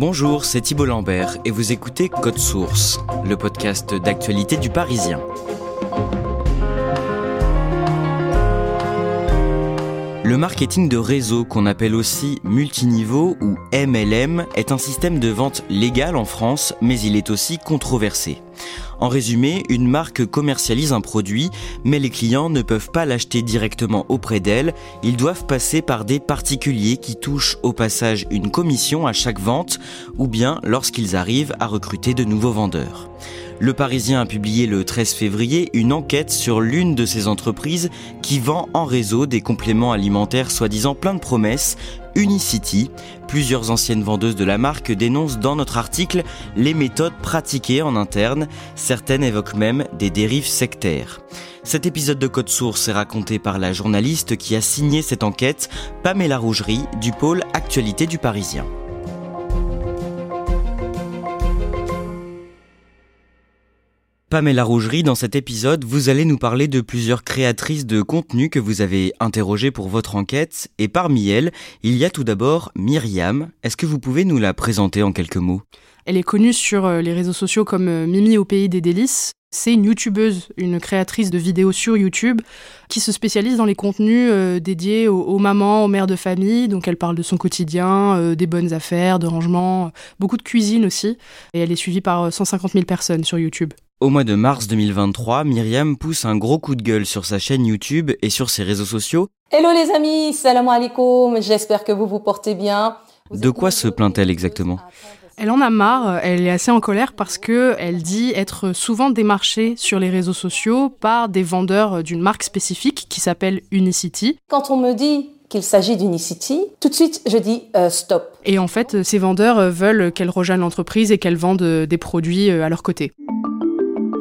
Bonjour, c'est Thibault Lambert et vous écoutez Code Source, le podcast d'actualité du Parisien. Le marketing de réseau, qu'on appelle aussi multiniveau ou MLM, est un système de vente légal en France, mais il est aussi controversé. En résumé, une marque commercialise un produit, mais les clients ne peuvent pas l'acheter directement auprès d'elle, ils doivent passer par des particuliers qui touchent au passage une commission à chaque vente, ou bien lorsqu'ils arrivent à recruter de nouveaux vendeurs. Le Parisien a publié le 13 février une enquête sur l'une de ces entreprises qui vend en réseau des compléments alimentaires soi-disant plein de promesses, Unicity. Plusieurs anciennes vendeuses de la marque dénoncent dans notre article les méthodes pratiquées en interne. Certaines évoquent même des dérives sectaires. Cet épisode de Code Source est raconté par la journaliste qui a signé cette enquête, Pamela Rougerie, du pôle Actualité du Parisien. Pamela Rougerie, dans cet épisode, vous allez nous parler de plusieurs créatrices de contenu que vous avez interrogées pour votre enquête, et parmi elles, il y a tout d'abord Myriam. Est-ce que vous pouvez nous la présenter en quelques mots? Elle est connue sur euh, les réseaux sociaux comme euh, Mimi au pays des délices. C'est une youtubeuse, une créatrice de vidéos sur YouTube qui se spécialise dans les contenus euh, dédiés aux, mamans, aux mères de famille. Donc elle parle de son quotidien, des bonnes affaires, de rangement, beaucoup de cuisine aussi. Et elle est suivie par 150 000 personnes sur YouTube. Au mois de mars 2023, Myriam pousse un gros coup de gueule sur sa chaîne YouTube et sur ses réseaux sociaux. Hello les amis, salam alaikum, j'espère que vous vous portez bien. de quoi se plaint-elle exactement? Elle en a marre, elle est assez en colère parce que elle dit être souvent démarchée sur les réseaux sociaux par des vendeurs d'une marque spécifique qui s'appelle Unicity. Quand on me dit qu'il s'agit d'Unicity, tout de suite je dis euh, stop. Et en fait, ces vendeurs veulent qu'elle rejoigne l'entreprise et qu'elle vende des produits à leur côté.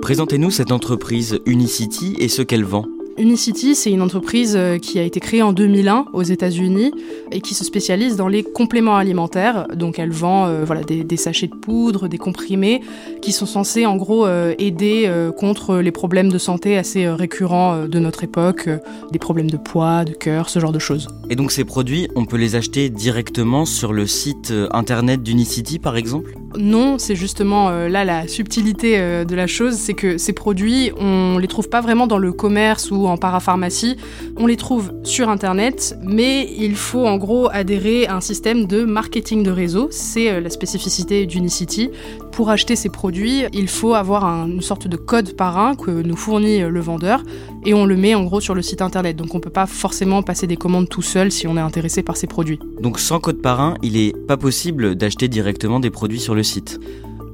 Présentez-nous cette entreprise Unicity et ce qu'elle vend. Unicity, c'est une entreprise qui a été créée en 2001 aux États-Unis et qui se spécialise dans les compléments alimentaires. Donc, elle vend euh, voilà des, des, sachets de poudre, des comprimés qui sont censés en gros euh, aider euh, contre les problèmes de santé assez récurrents de notre époque, des problèmes de poids, de cœur, ce genre de choses. Et donc, ces produits, on peut les acheter directement sur le site internet d'Unicity, par exemple? Non, c'est justement là la subtilité de la chose, c'est que ces produits, on les trouve pas vraiment dans le commerce ou en parapharmacie. On les trouve sur Internet, mais il faut en gros adhérer à un système de marketing de réseau. C'est la spécificité d'Unicity. Pour acheter ces produits, il faut avoir un, une sorte de code parrain que nous fournit le vendeur et on le met en gros sur le site Internet. Donc on peut pas forcément passer des commandes tout seul si on est intéressé par ces produits. Donc sans code parrain, il est pas possible d'acheter directement des produits sur le site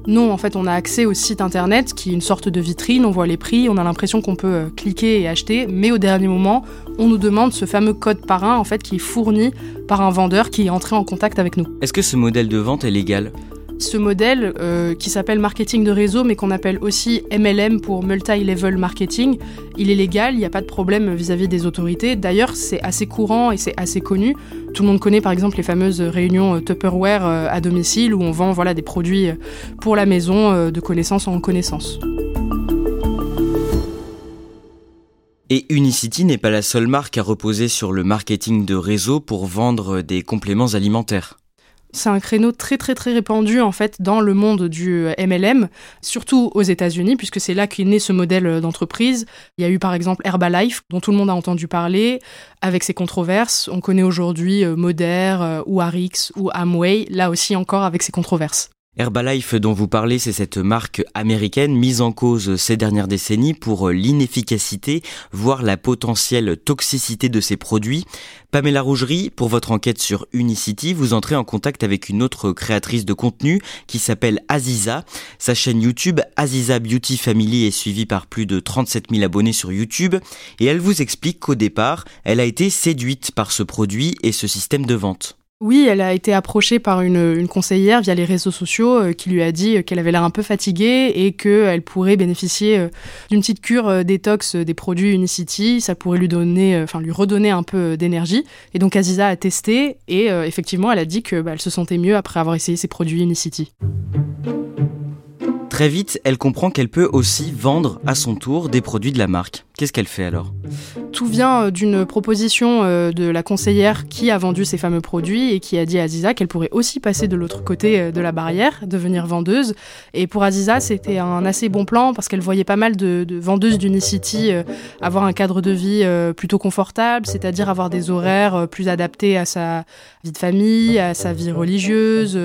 non, en fait, on a accès au site internet qui est une sorte de vitrine, on voit les prix, on a l'impression qu'on peut cliquer et acheter, mais au dernier moment, on nous demande ce fameux code parrain en fait qui est fourni par un vendeur qui est entré en contact avec nous. Est-ce que ce modèle de vente est légal? Ce modèle euh, qui s'appelle marketing de réseau, mais qu'on appelle aussi MLM pour multi-level marketing, il est légal, il n'y a pas de problème vis-à-vis des autorités. D'ailleurs, c'est assez courant et c'est assez connu. Tout le monde connaît par exemple les fameuses réunions Tupperware euh, à domicile où on vend voilà, des produits pour la maison euh, de connaissance en connaissance. Et Unicity n'est pas la seule marque à reposer sur le marketing de réseau pour vendre des compléments alimentaires. C'est un créneau très très très répandu en fait dans le monde du MLM, surtout aux États-Unis puisque c'est là qu'est né ce modèle d'entreprise. Il y a eu par exemple Herbalife dont tout le monde a entendu parler avec ses controverses. On connaît aujourd'hui euh, Moder euh, ou Arix ou Amway, là aussi encore avec ses controverses. Herbalife dont vous parlez, c'est cette marque américaine mise en cause ces dernières décennies pour l'inefficacité, voire la potentielle toxicité de ses produits. Pamela Rougerie, pour votre enquête sur Unicity, vous entrez en contact avec une autre créatrice de contenu qui s'appelle Aziza. Sa chaîne YouTube Aziza Beauty Family est suivie par plus de 37 000 abonnés sur YouTube et elle vous explique qu'au départ, elle a été séduite par ce produit et ce système de vente. Oui, elle a été approchée par une, conseillère via les réseaux sociaux euh, qui lui a dit qu'elle avait l'air un peu fatiguée et qu'elle pourrait bénéficier euh, d'une petite cure euh, détox des produits Unicity. Ça pourrait lui donner, enfin lui redonner un peu d'énergie. Et donc Aziza a testé et effectivement, elle a dit que bah, se sentait mieux après avoir essayé ces produits Unicity. Très vite, elle comprend qu'elle peut aussi vendre à son tour des produits de la marque. Qu'est-ce qu'elle fait alors? Tout vient euh, d'une proposition euh, de la conseillère qui a vendu ces fameux produits et qui a dit à Aziza qu'elle pourrait aussi passer de l'autre côté euh, de la barrière, devenir vendeuse. Et pour Aziza, c'était un assez bon plan parce qu'elle voyait pas mal de, vendeuses d'Unicity avoir un cadre de vie plutôt confortable, c'est-à-dire avoir des horaires plus adaptés à sa vie de famille, à sa vie religieuse.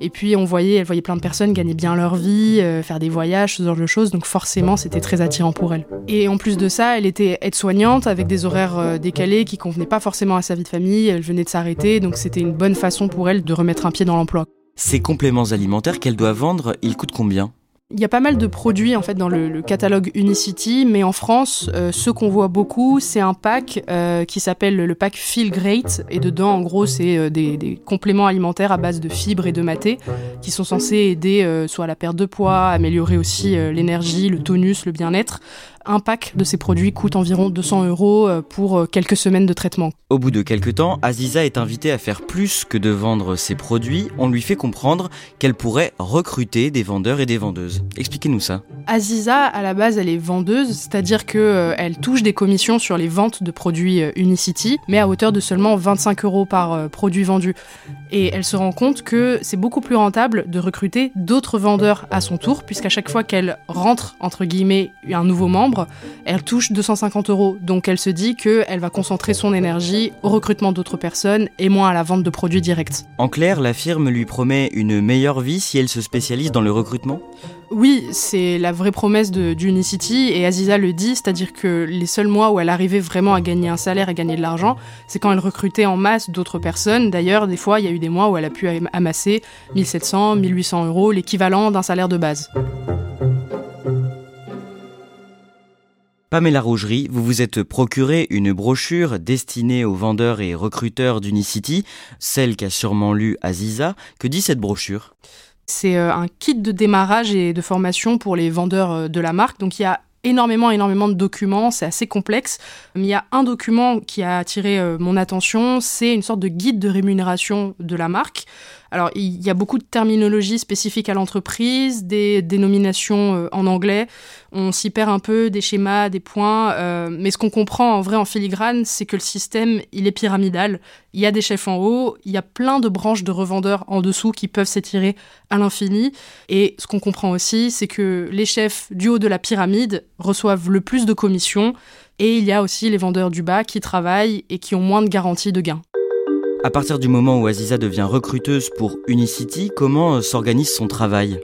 Et puis on voyait, elle voyait plein de personnes gagner bien leur vie, faire des voyages, ce genre de choses. Donc forcément, c'était très attirant pour elle. Et en plus de ça, elle était aide-soignante avec des horaires euh, décalés qui convenaient pas forcément à sa vie de famille. Elle venait de s'arrêter, donc c'était une bonne façon pour elle de remettre un pied dans l'emploi. Ces compléments alimentaires qu'elle doit vendre, ils coûtent combien? Il y a pas mal de produits en fait dans le, catalogue Unicity, mais en France, euh, ce qu'on voit beaucoup, c'est un pack euh, qui s'appelle le pack Feel Great, et dedans, en gros, c'est des, des, compléments alimentaires à base de fibres et de maté qui sont censés aider soit à la perte de poids, améliorer aussi l'énergie, le tonus, le bien-être. Un pack de ces produits coûte environ 200 euros euh, pour euh, quelques semaines de traitement. Au bout de quelques temps, Aziza est invitée à faire plus que de vendre ses produits. On lui fait comprendre qu'elle pourrait recruter des vendeurs et des vendeuses. Expliquez-nous ça. Aziza, à la base, elle est vendeuse, c'est-à-dire qu'elle euh, touche des commissions sur les ventes de produits Unicity, mais à hauteur de seulement 25 euros par produit vendu. Et elle se rend compte que c'est beaucoup plus rentable de recruter d'autres vendeurs à son tour, puisqu'à chaque fois qu'elle rentre, entre guillemets, un nouveau membre, elle touche 250 euros. Donc elle se dit qu'elle va concentrer son énergie au recrutement d'autres personnes et moins à la vente de produits directs. En clair, la firme lui promet une meilleure vie si elle se spécialise dans le recrutement? Oui, c'est la vraie promesse d'Unicity et Aziza le dit, c'est-à-dire que les seuls mois où elle arrivait vraiment à gagner un salaire et gagner de l'argent, c'est quand elle recrutait en masse d'autres personnes. D'ailleurs, des fois, il y a eu des mois où elle a pu amasser 1700, 1800 euros, l'équivalent d'un salaire de base. Pamela Rougerie, vous vous êtes procuré une brochure destinée aux vendeurs et recruteurs d'Unicity, celle qu'a sûrement lu Aziza. Que dit cette brochure? C'est euh, un kit de démarrage et de formation pour les vendeurs euh, de la marque. Donc il y a énormément, énormément de documents, c'est assez complexe. Mais il y a un document qui a attiré euh, mon attention, c'est une sorte de guide de rémunération de la marque. Alors, il y a beaucoup de terminologie spécifique à l'entreprise, des dénominations euh, en anglais. On s'y perd un peu, des schémas, des points. Euh, mais ce qu'on comprend en vrai en filigrane, c'est que le système, il est pyramidal. Il y a des chefs en haut, il y a plein de branches de revendeurs en dessous qui peuvent s'étirer à l'infini. Et ce qu'on comprend aussi, c'est que les chefs du haut de la pyramide reçoivent le plus de commissions. Et il y a aussi les vendeurs du bas qui travaillent et qui ont moins de garanties de gains. À partir du moment où Aziza devient recruteuse pour Unicity, comment euh, s'organise son travail?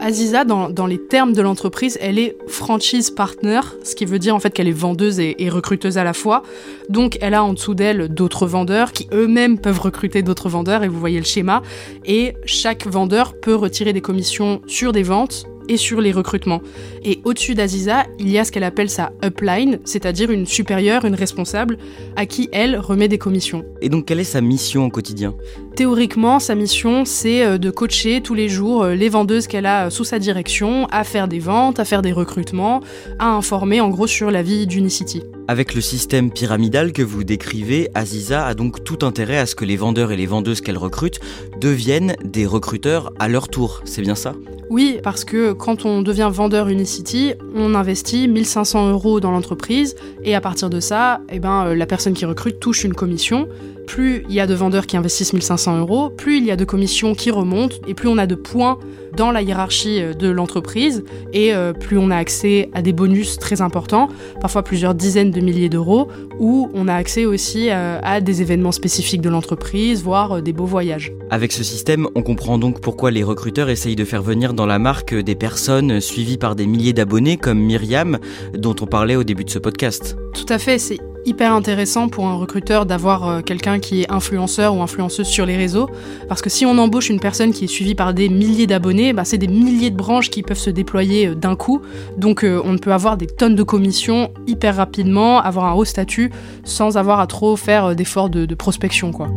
Aziza, dans, les termes de l'entreprise, elle est franchise partner, ce qui veut dire en fait qu'elle est vendeuse et, recruteuse à la fois. Donc elle a en dessous d'elle d'autres vendeurs qui eux-mêmes peuvent recruter d'autres vendeurs et vous voyez le schéma. Et chaque vendeur peut retirer des commissions sur des ventes et sur les recrutements. Et au-dessus d'Aziza, il y a ce qu'elle appelle sa upline, c'est-à-dire une supérieure, une responsable, à qui elle remet des commissions. Et donc quelle est sa mission au quotidien? Théoriquement, sa mission, c'est euh, de coacher tous les jours euh, les vendeuses qu'elle a euh, sous sa direction, à faire des ventes, à faire des recrutements, à informer en gros sur la vie d'Unicity. Avec le système pyramidal que vous décrivez, Aziza a donc tout intérêt à ce que les vendeurs et les vendeuses qu'elle recrute deviennent des recruteurs à leur tour, c'est bien ça? Oui, parce que quand on devient vendeur Unicity, on investit 1500 euros dans l'entreprise et à partir de ça, eh ben, la personne qui recrute touche une commission plus il y a de vendeurs qui investissent 1500 euros, plus il y a de commissions qui remontent et plus on a de points dans la hiérarchie euh, de l'entreprise et euh, plus on a accès à des bonus très importants, parfois plusieurs dizaines de milliers d'euros, où on a accès aussi euh, à des événements spécifiques de l'entreprise, voire des beaux voyages. Avec ce système, on comprend donc pourquoi les recruteurs essayent de faire venir dans la marque des personnes suivies par des milliers d'abonnés comme Myriam, dont on parlait au début de ce podcast. Tout à fait, c'est hyper intéressant pour un recruteur d'avoir euh, quelqu'un qui est influenceur ou influenceuse sur les réseaux. Parce que si on embauche une personne qui est suivie par des milliers d'abonnés, bah, c'est des milliers de branches qui peuvent se déployer euh, d'un coup. Donc euh, on peut avoir des tonnes de commissions hyper rapidement, avoir un haut statut sans avoir à trop faire d'efforts de, de prospection. quoi.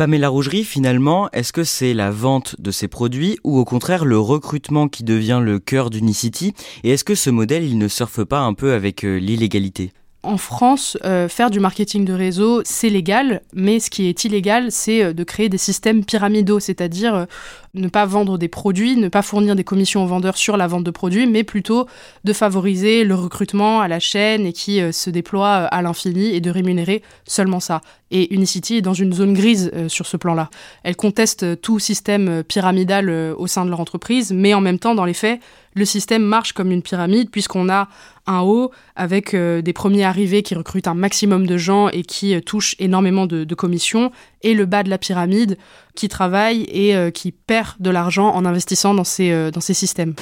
Pamela Rougerie, finalement, est-ce que c'est la vente de ces produits ou au contraire le recrutement qui devient le cœur d'Unicity? Et est-ce que ce modèle, il ne surfe pas un peu avec euh, l'illégalité? En France, euh, faire du marketing de réseau, c'est légal, mais ce qui est illégal, c'est euh, de créer des systèmes pyramidaux, c'est-à-dire euh, ne pas vendre des produits, ne pas fournir des commissions aux vendeurs sur la vente de produits, mais plutôt de favoriser le recrutement à la chaîne et qui se déploie à l'infini et de rémunérer seulement ça. Et Unicity est dans une zone grise sur ce plan-là. Elle conteste tout système pyramidal au sein de leur entreprise, mais en même temps, dans les faits, le système marche comme une pyramide puisqu'on a un haut avec euh, des premiers arrivés qui recrutent un maximum de gens et qui euh, touchent énormément de, commissions, et le bas de la pyramide qui travaille et euh, qui perd de l'argent en investissant dans ces, dans ces systèmes.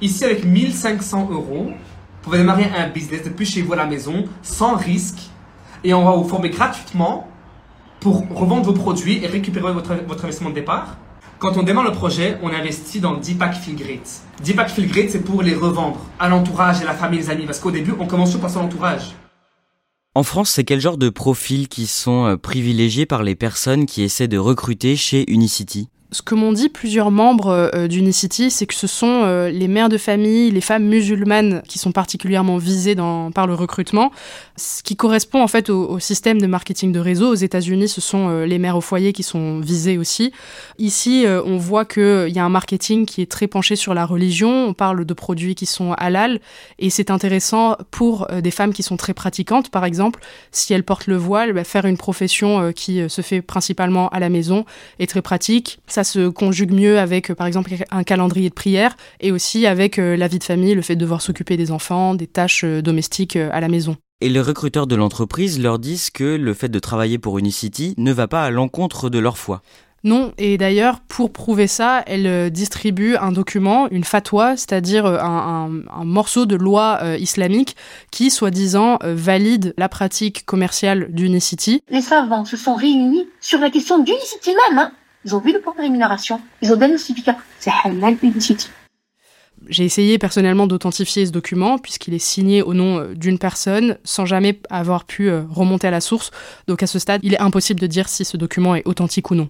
Ici, avec 1500 euros, vous pouvez démarrer un business depuis chez vous à la maison, sans risque, et on va vous former gratuitement pour revendre vos produits et récupérer votre, votre investissement de départ. Quand on démarre le projet, on investit dans 10 packs Feel Great. 10 packs Feel c'est pour les revendre à l'entourage, à la famille, les amis. Parce qu'au début, on commence par son entourage. En France, c'est quel genre de profils qui sont euh, privilégiés par les personnes qui essaient de recruter chez Unicity? Ce que m'ont dit plusieurs membres euh, d'Unicity, c'est que ce sont euh, les mères de famille, les femmes musulmanes qui sont particulièrement visées par le recrutement, ce qui correspond en fait au, système de marketing de réseau. Aux États-Unis, ce sont euh, les mères au foyer qui sont visées aussi. Ici, on voit qu'il y a un marketing qui est très penché sur la religion. On parle de produits qui sont halal et c'est intéressant pour des femmes qui sont très pratiquantes, par exemple, si elles portent le voile, bah, faire une profession qui se fait principalement à la maison est très pratique ça se conjugue mieux avec, euh, par exemple, un calendrier de prière et aussi avec euh, la vie de famille, le fait de devoir s'occuper des enfants, des tâches euh, domestiques à la maison. Et les recruteurs de l'entreprise leur disent que le fait de travailler pour Unicity ne va pas à l'encontre de leur foi. Non, et d'ailleurs, pour prouver ça, elle distribue un document, une fatwa, c'est-à-dire un, morceau de loi islamique qui, soi-disant, valide la pratique commerciale d'Unicity. Les savants se sont réunis sur la question d'Unicity même. Hein. Ils ont vu le plan de rémunération, ils ont donné le certificat. C'est halal Unicity. J'ai essayé personnellement d'authentifier ce document puisqu'il est signé au nom euh, d'une personne sans jamais avoir pu euh, remonter à la source. Donc à ce stade, il est impossible de dire si ce document est authentique ou non.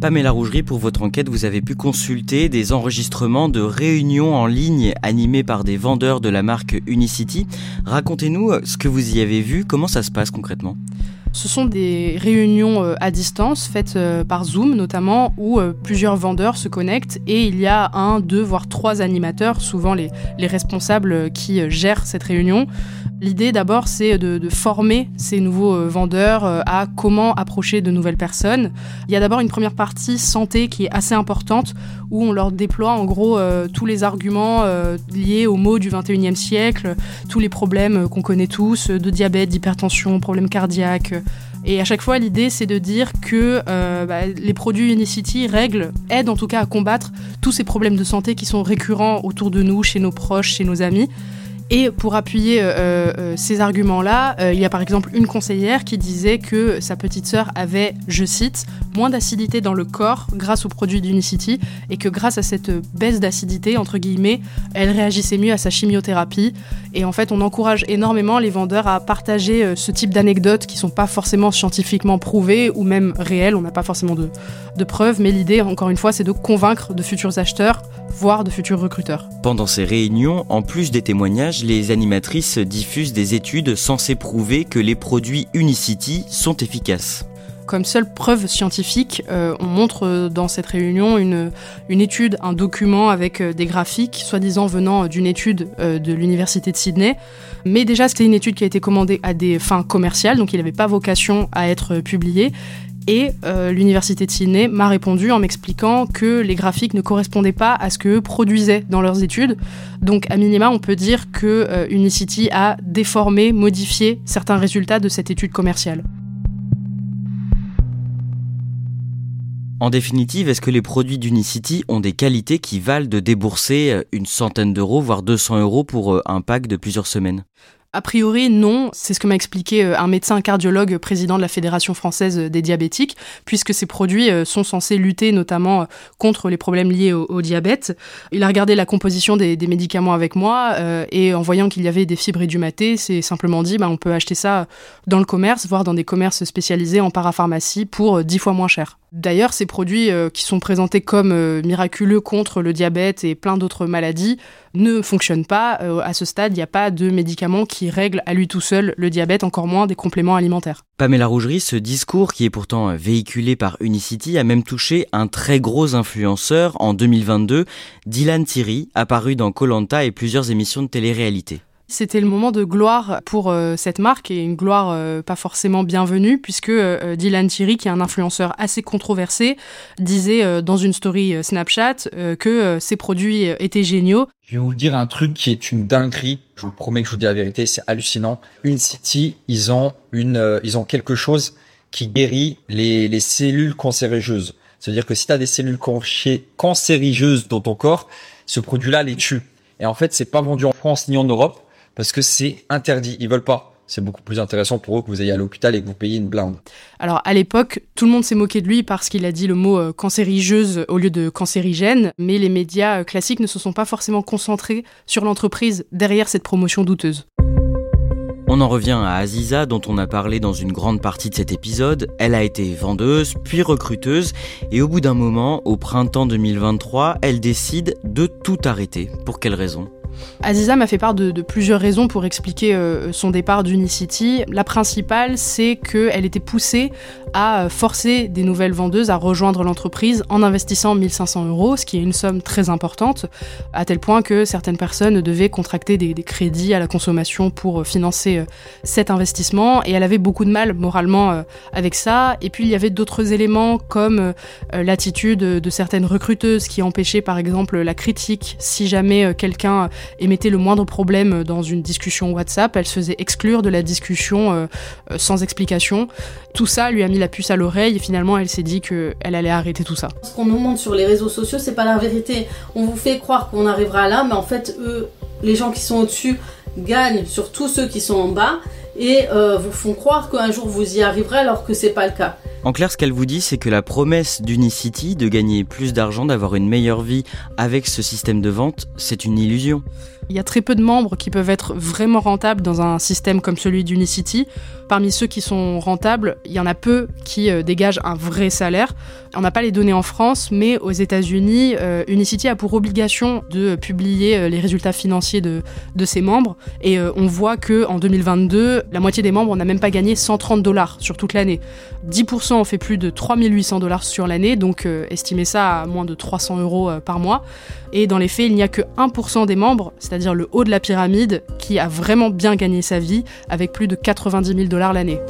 Pamela Rougerie, pour votre enquête, vous avez pu consulter des enregistrements de réunions en ligne animées par des vendeurs de la marque Unicity. Racontez-nous euh, ce que vous y avez vu, comment ça se passe concrètement? Ce sont des réunions euh, à distance faites euh, par Zoom notamment où euh, plusieurs vendeurs se connectent et il y a un, deux, voire trois animateurs, souvent les, les responsables qui gèrent cette réunion. L'idée d'abord c'est de, de, former ces nouveaux vendeurs à comment approcher de nouvelles personnes. Il y a d'abord une première partie santé qui est assez importante où on leur déploie en gros tous les arguments liés aux maux du 21e siècle, tous les problèmes qu'on connaît tous, de diabète, d'hypertension, problèmes cardiaques, et à chaque fois, l'idée, c'est de dire que euh, bah, les produits Unicity règlent, aident en tout cas à combattre tous ces problèmes de santé qui sont récurrents autour de nous, chez nos proches, chez nos amis. Et pour appuyer euh, euh, ces arguments-là, euh, il y a par exemple une conseillère qui disait que sa petite sœur avait, je cite, moins d'acidité dans le corps grâce aux produits d'Unicity et que grâce à cette baisse d'acidité, entre guillemets, elle réagissait mieux à sa chimiothérapie. Et en fait, on encourage énormément les vendeurs à partager ce type d'anecdotes qui sont pas forcément scientifiquement prouvées ou même réelles, on n'a pas forcément de, de preuves, mais l'idée, encore une fois, c'est de convaincre de futurs acheteurs, voire de futurs recruteurs. Pendant ces réunions, en plus des témoignages, les animatrices diffusent des études censées prouver que les produits Unicity sont efficaces. comme seule preuve scientifique, on montre dans cette réunion une, étude, un document avec des graphiques, soi-disant venant d'une étude de l'université de Sydney. Mais déjà, c'était une étude qui a été commandée à des fins commerciales, donc il n'avait pas vocation à être publié. Et euh, l'université de Sydney m'a répondu en m'expliquant que les graphiques ne correspondaient pas à ce qu'eux produisaient dans leurs études. Donc à minima, on peut dire que euh, Unicity a déformé, modifié certains résultats de cette étude commerciale. En définitive, est-ce que les produits d'Unicity ont des qualités qui valent de débourser euh, une centaine d'euros, voire 200 euros pour un pack de plusieurs semaines? A priori, non. C'est ce que m'a expliqué euh, un médecin cardiologue président de la Fédération française des diabétiques, puisque ces produits euh, sont censés lutter notamment euh, contre les problèmes liés au, diabète. Il a regardé la composition des, médicaments avec moi et en voyant qu'il y avait des fibres édumatées, c'est simplement dit bah, on peut acheter ça dans le commerce, voire dans des commerces spécialisés en parapharmacie pour 10 fois moins cher. D'ailleurs, ces produits euh, qui sont présentés comme euh, miraculeux contre le diabète et plein d'autres maladies ne fonctionnent pas. Euh, à ce stade, il n'y a pas de médicament qui règle à lui tout seul le diabète, encore moins des compléments alimentaires. Pamela Rougerie, ce discours qui est pourtant véhiculé par Unicity a même touché un très gros influenceur en 2022, Dylan Thierry, apparu dans Colanta et plusieurs émissions de télé-réalité. C'était le moment de gloire pour euh, cette marque et une gloire euh, pas forcément bienvenue puisque euh, Dylan Thierry, qui est un influenceur assez controversé, disait dans une story Snapchat que ses produits étaient géniaux. Je vais vous dire un truc qui est une dinguerie. Je vous promets que je vous dis la vérité, c'est hallucinant. Une City, ils ont une, ils ont quelque chose qui guérit les, les cellules cancérigeuses. C'est-à-dire que si tu as des cellules cancérigeuses dans ton corps, ce produit-là les tue. Et en fait, c'est pas vendu en France ni en Europe parce que c'est interdit. Ils veulent pas. C'est beaucoup plus intéressant pour eux que vous ayez à l'hôpital et que vous payiez une blinde. Alors à l'époque, tout le monde s'est moqué de lui parce qu'il a dit le mot euh, cancérigeuse au lieu de cancérigène, mais les médias euh, classiques ne se sont pas forcément concentrés sur l'entreprise derrière cette promotion douteuse. On en revient à Aziza dont on a parlé dans une grande partie de cet épisode. Elle a été vendeuse, puis recruteuse, et au bout d'un moment, au printemps 2023, elle décide de tout arrêter. Pour quelle raison? Aziza m'a fait part de, plusieurs raisons pour expliquer euh, son départ d'Unicity. La principale, c'est qu'elle était poussée à forcer des nouvelles vendeuses à rejoindre l'entreprise en investissant 1500 euros, ce qui est une somme très importante, à tel point que certaines personnes devaient contracter des, crédits à la consommation pour financer euh, cet investissement, et elle avait beaucoup de mal moralement euh, avec ça. Et puis il y avait d'autres éléments comme l'attitude de certaines recruteuses qui empêchaient par exemple la critique si jamais quelqu'un émettait le moindre problème dans une discussion WhatsApp, elle se faisait exclure de la discussion euh, euh, sans explication. Tout ça lui a mis la puce à l'oreille et finalement elle s'est dit qu'elle allait arrêter tout ça. Ce qu'on nous montre sur les réseaux sociaux, c'est pas la vérité. On vous fait croire qu'on arrivera là, mais en fait, eux, les gens qui sont au-dessus, gagnent sur tous ceux qui sont en bas et euh, vous font croire qu'un jour vous y arriverez alors que c'est pas le cas. En clair, ce qu'elle vous dit, c'est que la promesse d'Unicity de gagner plus d'argent, d'avoir une meilleure vie avec ce système de vente, c'est une illusion. Il y a très peu de membres qui peuvent être vraiment rentables dans un système comme celui d'Unicity. Parmi ceux qui sont rentables, il y en a peu qui euh, dégagent un vrai salaire. On n'a pas les données en France, mais aux États-Unis, euh, Unicity a pour obligation de publier euh, les résultats financiers de, de ses membres. Et on voit que en 2022, la moitié des membres n'a même pas gagné 130 dollars sur toute l'année. 10% ont fait plus de 3800 dollars sur l'année, donc estimez ça à moins de 300 euros par mois. Et dans les faits, il n'y a que 1% des membres, c'est-à-dire le haut de la pyramide, qui a vraiment bien gagné sa vie avec plus de 90 000 dollars l'année.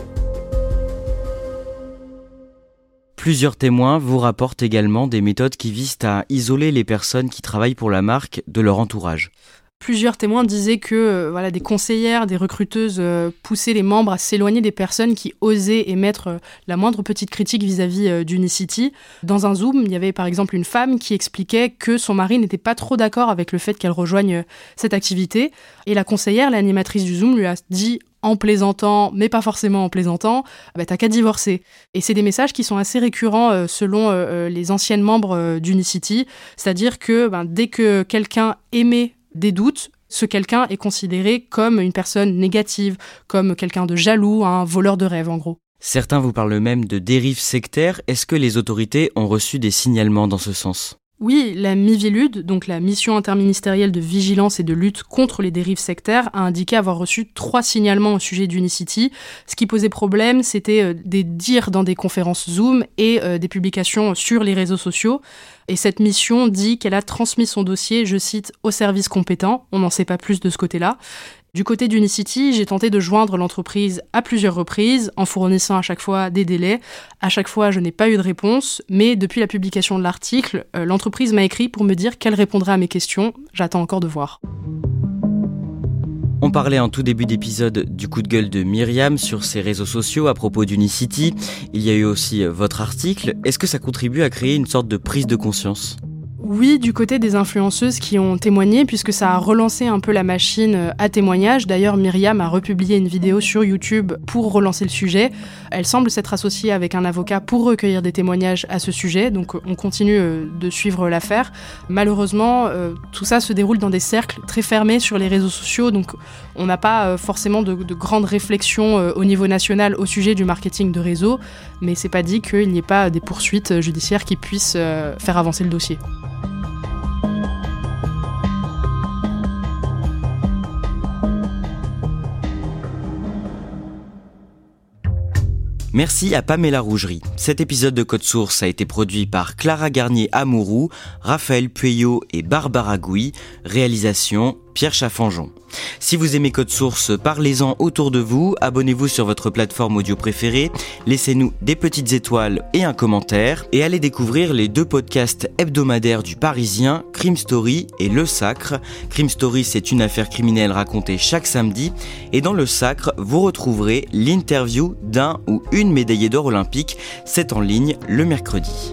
Plusieurs témoins vous rapportent également des méthodes qui visent à isoler les personnes qui travaillent pour la marque de leur entourage. Plusieurs témoins disaient que euh, voilà, des conseillères, des recruteuses euh, poussaient les membres à s'éloigner des personnes qui osaient émettre euh, la moindre petite critique vis-à-vis d'Unicity. Dans un Zoom, il y avait par exemple une femme qui expliquait que son mari n'était pas trop d'accord avec le fait qu'elle rejoigne cette activité. Et la conseillère, l'animatrice du Zoom, lui a dit en plaisantant, mais pas forcément en plaisantant, bah, t'as qu'à divorcer. Et c'est des messages qui sont assez récurrents selon les anciennes membres d'Unicity, c'est-à-dire que ben, dès que quelqu'un aimait des doutes, ce quelqu'un est considéré comme une personne négative, comme quelqu'un de jaloux, un voleur de rêve en gros. Certains vous parlent même de dérives sectaires. Est-ce que les autorités ont reçu des signalements dans ce sens? Oui, la MIVILUD, donc la mission interministérielle de vigilance et de lutte contre les dérives sectaires, a indiqué avoir reçu trois signalements au sujet d'Unicity. Ce qui posait problème, c'était euh, des dires dans des conférences Zoom et euh, des publications sur les réseaux sociaux. Et cette mission dit qu'elle a transmis son dossier, je cite, au service compétent. On n'en sait pas plus de ce côté-là. Du côté d'Unicity, j'ai tenté de joindre l'entreprise à plusieurs reprises, en fournissant à chaque fois des délais. À chaque fois, je n'ai pas eu de réponse, mais depuis la publication de l'article, euh, l'entreprise m'a écrit pour me dire qu'elle répondrait à mes questions. J'attends encore de voir. On parlait en tout début d'épisode du coup de gueule de Myriam sur ses réseaux sociaux à propos d'Unicity. Il y a eu aussi euh, votre article. Est-ce que ça contribue à créer une sorte de prise de conscience? Oui, du côté des influenceuses qui ont témoigné, puisque ça a relancé un peu la machine euh, à témoignage. D'ailleurs, Myriam a republié une vidéo sur YouTube pour relancer le sujet. Elle semble s'être associée avec un avocat pour recueillir des témoignages à ce sujet, donc on continue euh, de suivre l'affaire. Malheureusement, euh, tout ça se déroule dans des cercles très fermés sur les réseaux sociaux, donc on n'a pas forcément de, de grandes réflexions au niveau national au sujet du marketing de réseau, mais c'est pas dit qu'il n'y ait pas des poursuites judiciaires qui puissent faire avancer le dossier. Merci à Pamela Rougerie. Cet épisode de Code Source a été produit par Clara Garnier Amourou, Raphaël Pueyo et Barbara Gouy. Réalisation Pierre Chaffanjon. Si vous aimez Code Source, parlez-en autour de vous, abonnez-vous sur votre plateforme audio préférée, laissez-nous des petites étoiles et un commentaire, et allez découvrir les deux podcasts hebdomadaires du Parisien, Crime Story et Le Sacre. Crime Story, c'est une affaire criminelle racontée chaque samedi, et dans Le Sacre, vous retrouverez l'interview d'un ou une médaillée d'or olympique. C'est en ligne le mercredi.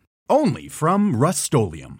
only from Rustolium.